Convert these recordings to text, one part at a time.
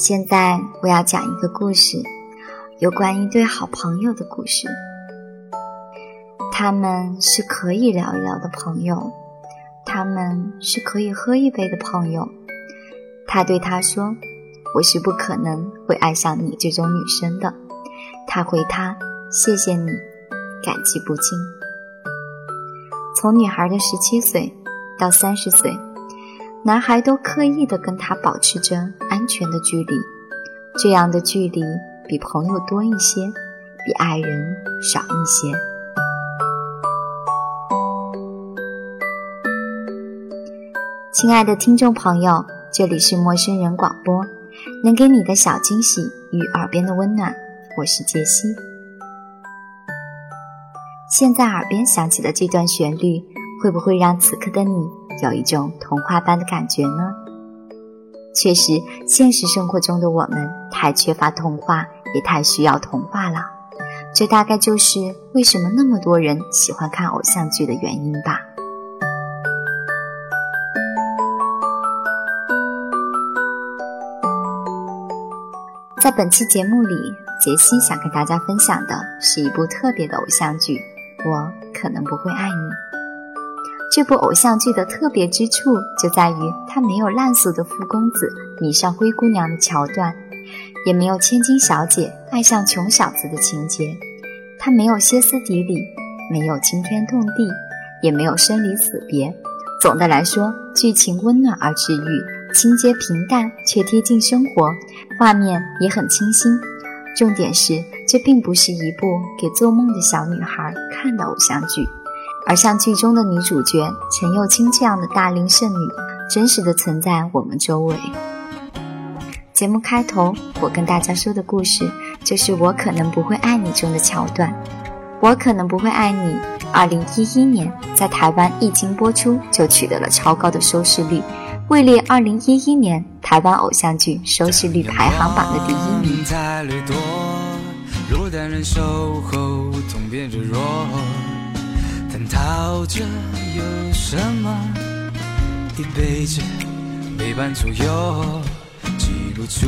现在我要讲一个故事，有关一对好朋友的故事。他们是可以聊一聊的朋友，他们是可以喝一杯的朋友。他对他说：“我是不可能会爱上你这种女生的。”他回他：“谢谢你，感激不尽。”从女孩的十七岁到三十岁。男孩都刻意的跟他保持着安全的距离，这样的距离比朋友多一些，比爱人少一些。亲爱的听众朋友，这里是陌生人广播，能给你的小惊喜与耳边的温暖，我是杰西。现在耳边响起的这段旋律，会不会让此刻的你？有一种童话般的感觉呢。确实，现实生活中的我们太缺乏童话，也太需要童话了。这大概就是为什么那么多人喜欢看偶像剧的原因吧。在本期节目里，杰西想跟大家分享的是一部特别的偶像剧，《我可能不会爱你》。这部偶像剧的特别之处就在于，它没有烂俗的富公子迷上灰姑娘的桥段，也没有千金小姐爱上穷小子的情节，它没有歇斯底里，没有惊天动地，也没有生离死别。总的来说，剧情温暖而治愈，情节平淡却贴近生活，画面也很清新。重点是，这并不是一部给做梦的小女孩看的偶像剧。而像剧中的女主角陈幼卿这样的大龄剩女，真实的存在我们周围。节目开头，我跟大家说的故事，就是《我可能不会爱你》中的桥段。《我可能不会爱你》，二零一一年在台湾一经播出就取得了超高的收视率，位列二零一一年台湾偶像剧收视率排行榜的第一名。逃着有什么？一辈子陪伴左右，记不住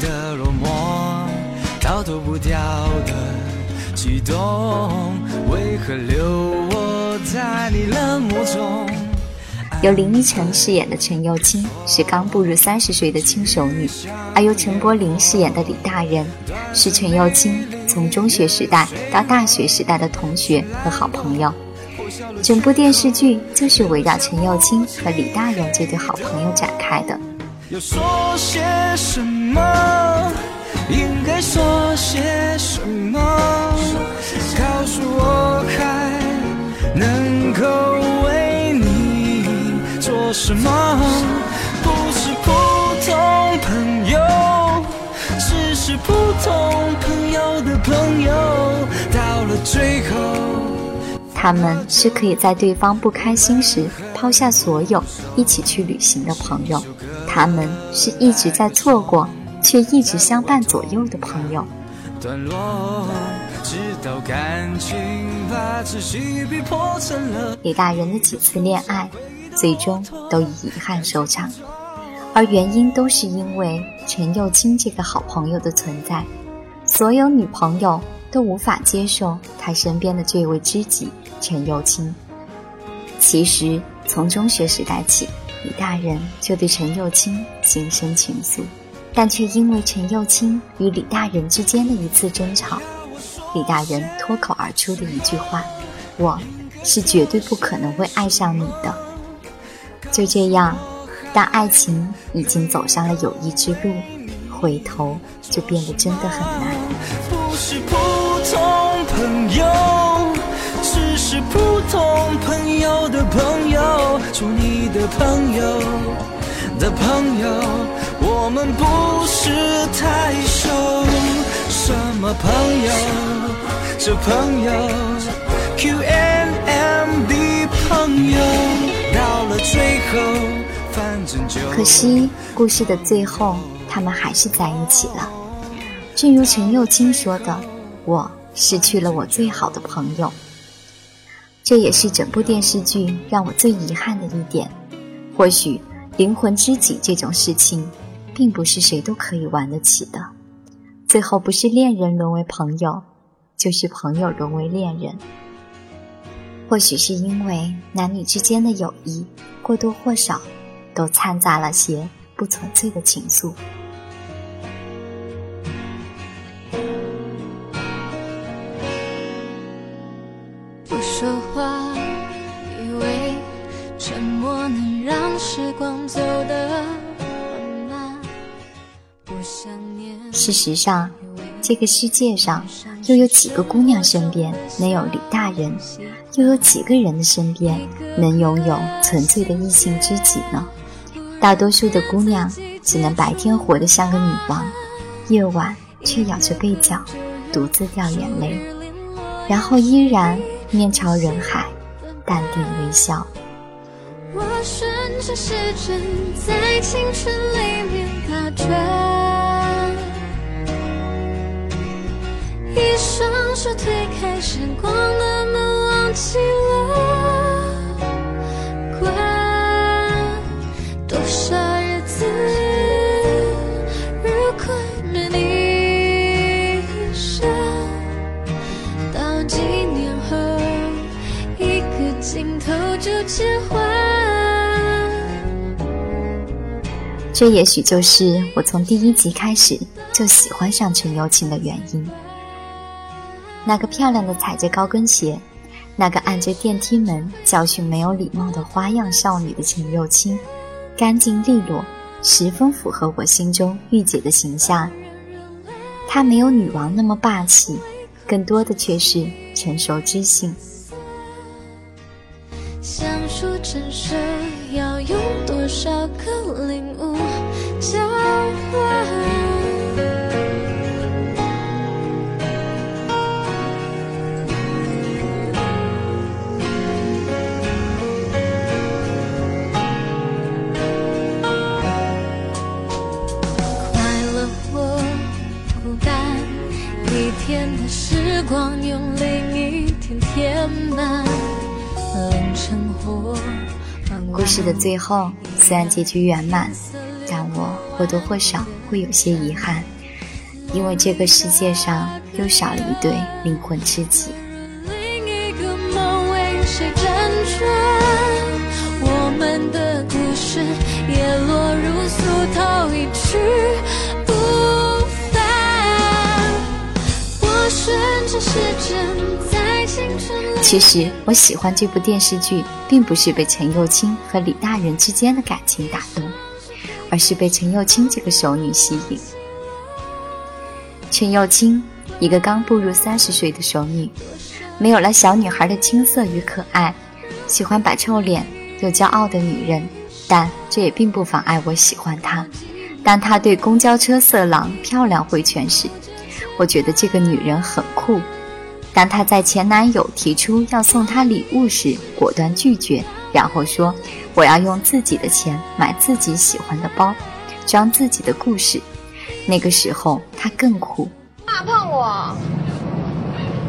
的落寞，逃脱不掉的悸动，为何留我在你冷漠中？由林依晨饰演的陈幼卿是刚步入三十岁的轻熟女，而由陈柏霖饰演的李大人是陈幼卿。从中学时代到大学时代的同学和好朋友，整部电视剧就是围绕陈幼卿和李大人这对好朋友展开的。要说些什么？应该说些什么？告诉我还能够为你做什么？不是普通朋友，是普通朋友。的朋友，到了最后，他们是可以在对方不开心时抛下所有，一起去旅行的朋友。他们是一直在错过，却一直相伴左右的朋友。段落直到感情把逼破成了李大人的几次恋爱，最终都以遗憾收场，而原因都是因为陈幼卿这个好朋友的存在。所有女朋友都无法接受他身边的这位知己陈幼卿。其实从中学时代起，李大人就对陈幼卿心生情愫，但却因为陈幼卿与李大人之间的一次争吵，李大人脱口而出的一句话：“我是绝对不可能会爱上你的。”就这样，当爱情已经走上了友谊之路。回头就变得真的很难。不是普通朋友，只是普通朋友的朋友，做你的朋友的朋友，我们不是太熟。什么朋友？这朋友，Q N M B 朋友，到了最后，可惜故事的最后，他们还是在一起了。正如陈幼卿说的：“我失去了我最好的朋友。”这也是整部电视剧让我最遗憾的一点。或许灵魂知己这种事情，并不是谁都可以玩得起的。最后不是恋人沦为朋友，就是朋友沦为恋人。或许是因为男女之间的友谊，或多或少都掺杂了些不纯粹的情愫。不说话，以为沉默能让时光走得缓慢事实上，这个世界上又有几个姑娘身边能有李大人，又有几个人的身边能拥有纯粹的异性知己呢？大多数的姑娘只能白天活得像个女王，夜晚却咬着被角，独自掉眼泪，然后依然面朝人海，淡定微笑。我顺着时针在青春里面打转，一双手推开时光的门，忘记了这也许就是我从第一集开始就喜欢上陈幼卿的原因。那个漂亮的踩着高跟鞋，那个按着电梯门教训没有礼貌的花样少女的陈幼卿，干净利落，十分符合我心中御姐的形象。她没有女王那么霸气，更多的却是成熟知性。相处真实要用多少个领悟交换？快乐或孤单，一天的时光用另一天填满。故事的最后，虽然结局圆满，或多或少会有些遗憾，因为这个世界上又少了一对灵魂知己。我们的故事也落入俗套一去不返。我顺着时针在青春。其实我喜欢这部电视剧，并不是被陈幼卿和李大人之间的感情打动，而是被陈幼青这个熟女吸引。陈幼青，一个刚步入三十岁的熟女，没有了小女孩的青涩与可爱，喜欢摆臭脸又骄傲的女人，但这也并不妨碍我喜欢她。当她对公交车色狼漂亮挥拳时，我觉得这个女人很酷。当她在前男友提出要送她礼物时，果断拒绝，然后说：“我要用自己的钱买自己喜欢的包，装自己的故事。”那个时候他更酷。怕碰我？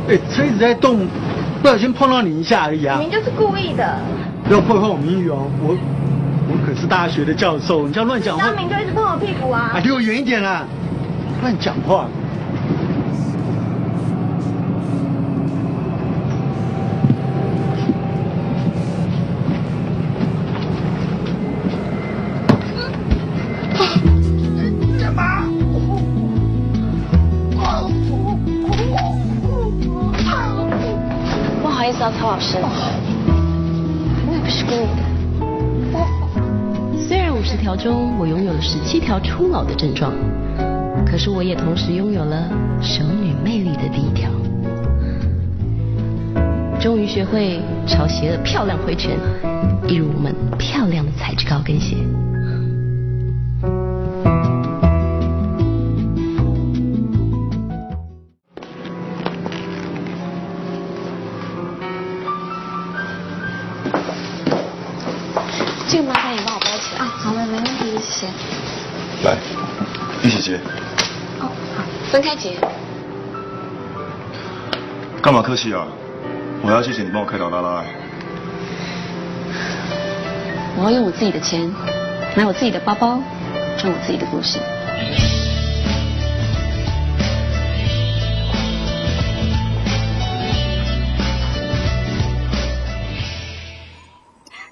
哎，车子在动，不小心碰到你一下而已啊！明就是故意的。不要破坏我名誉哦，我我可是大学的教授，你这样乱讲话。张明就一直碰我屁股啊！啊，离我远一点啦！乱讲话。我拥有了十七条初老的症状，可是我也同时拥有了熟女魅力的第一条。终于学会朝鞋的漂亮挥拳，一如我们漂亮的材质高跟鞋。分开结。干嘛客气啊？我要谢谢你帮我开导拉拉、我要用我自己的钱，买我自己的包包，赚我自己的故事。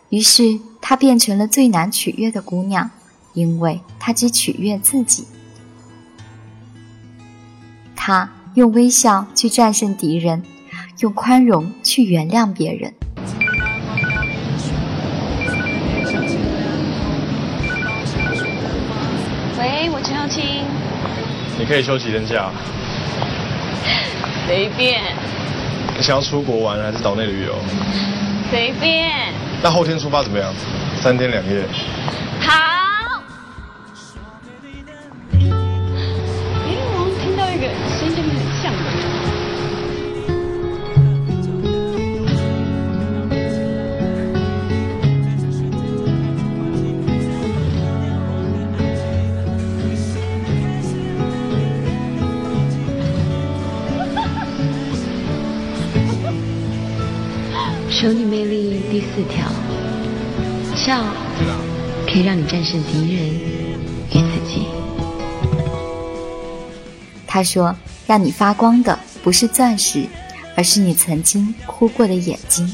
于是，她变成了最难取悦的姑娘，因为她只取悦自己。她用微笑去战胜敌人，用宽容去原谅别人。喂，我陈耀青，你可以休几天假？随便你想要出国玩还是岛内旅游？随便，那后天出发怎么样？三天两夜。熟女魅力第四条，笑可以让你战胜敌人与自己。他说：“让你发光的不是钻石，而是你曾经哭过的眼睛。”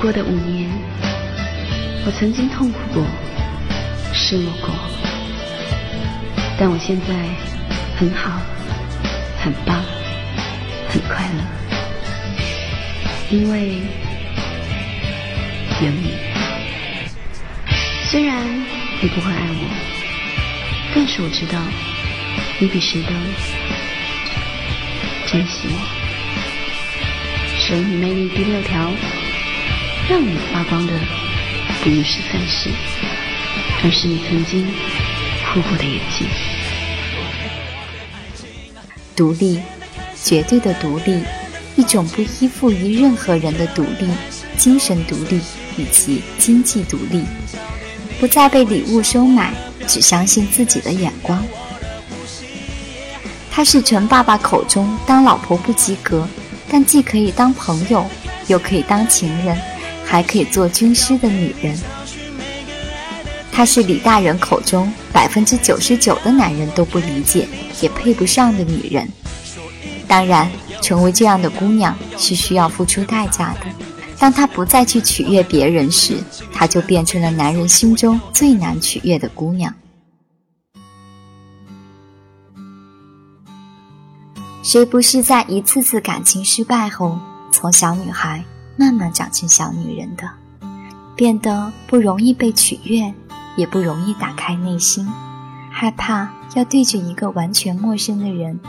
过的五年，我曾经痛苦过，失落过，但我现在很好，很棒，很快乐，因为有你。虽然你不会爱我，但是我知道你比谁都珍惜我。熟女魅力第六条。让你发光的不是钻石，而是你曾经哭过的眼睛。独立，绝对的独立，一种不依附于任何人的独立，精神独立以及经济独立，不再被礼物收买，只相信自己的眼光。他是陈爸爸口中当老婆不及格，但既可以当朋友，又可以当情人。还可以做军师的女人，她是李大人口中百分之九十九的男人都不理解也配不上的女人。当然，成为这样的姑娘是需要付出代价的。当她不再去取悦别人时，她就变成了男人心中最难取悦的姑娘。谁不是在一次次感情失败后，从小女孩？慢慢长成小女人的，变得不容易被取悦，也不容易打开内心，害怕要对着一个完全陌生的人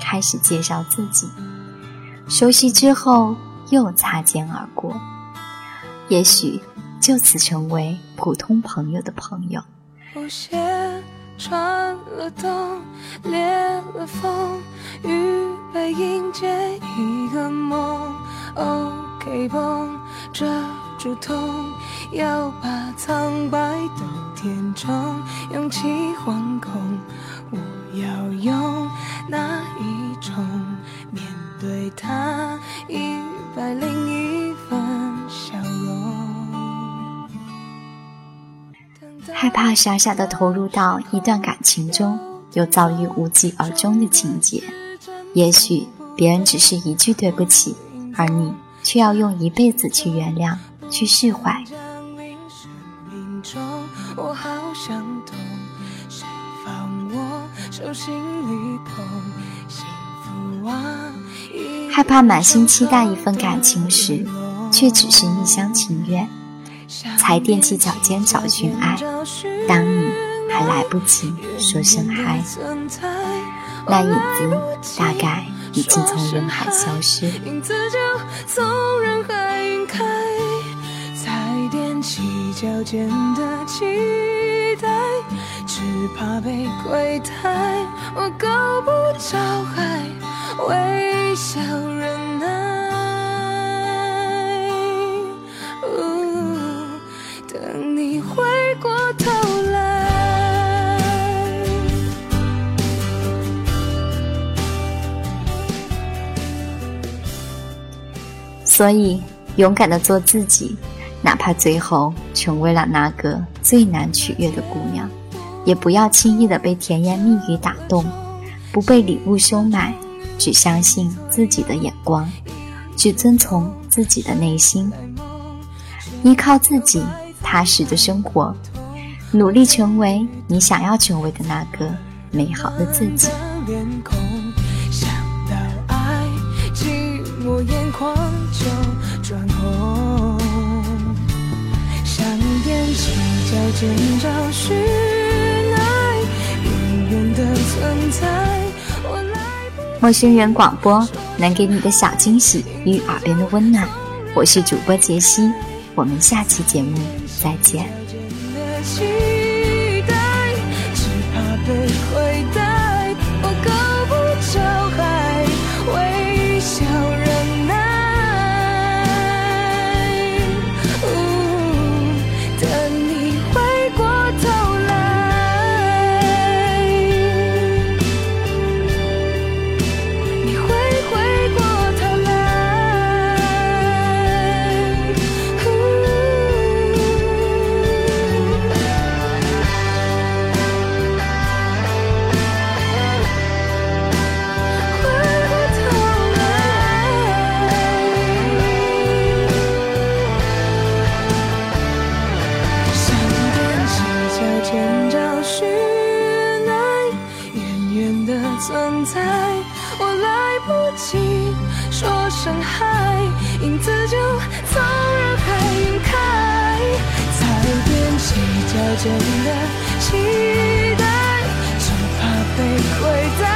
开始介绍自己。熟悉之后又擦肩而过，也许就此成为普通朋友的朋友。穿了冬，裂了缝，预备迎接一个梦。OK 绷遮住痛，要把苍白都填充，勇气惶恐。我要用哪一种面对它？一百零一分笑容。害怕傻傻的投入到一段感情中，又遭遇无疾而终的情节。也许别人只是一句对不起，而你却要用一辈子去原谅、去释怀。害怕满心期待一份感情时，却只是一厢情愿，才踮起脚尖找寻爱。当你还来不及说声嗨，那影子大概已经从人海消失。影子就从人海晕开，才踮起脚尖的期待，只怕被亏待。我够不着海，微笑所以，勇敢的做自己，哪怕最后成为了那个最难取悦的姑娘，也不要轻易的被甜言蜜语打动，不被礼物收买，只相信自己的眼光，只遵从自己的内心，依靠自己，踏实的生活，努力成为你想要成为的那个美好的自己。眼眶就转红。想踮起脚尖找寻爱，远远的存在。我来不陌生人广播能给你的小惊喜与耳边的温暖，我是主播杰西，我们下期节目再见。起脚尖的期待，只怕被亏待。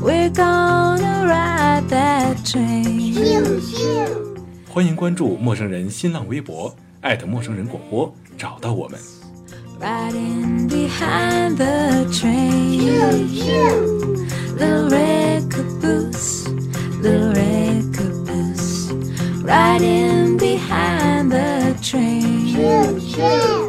We're gonna ride that train. 欢迎关注陌生人新浪微博，艾特陌生人广播，找到我们。Riding behind the train. The red caboose, the red caboose. Riding behind the train.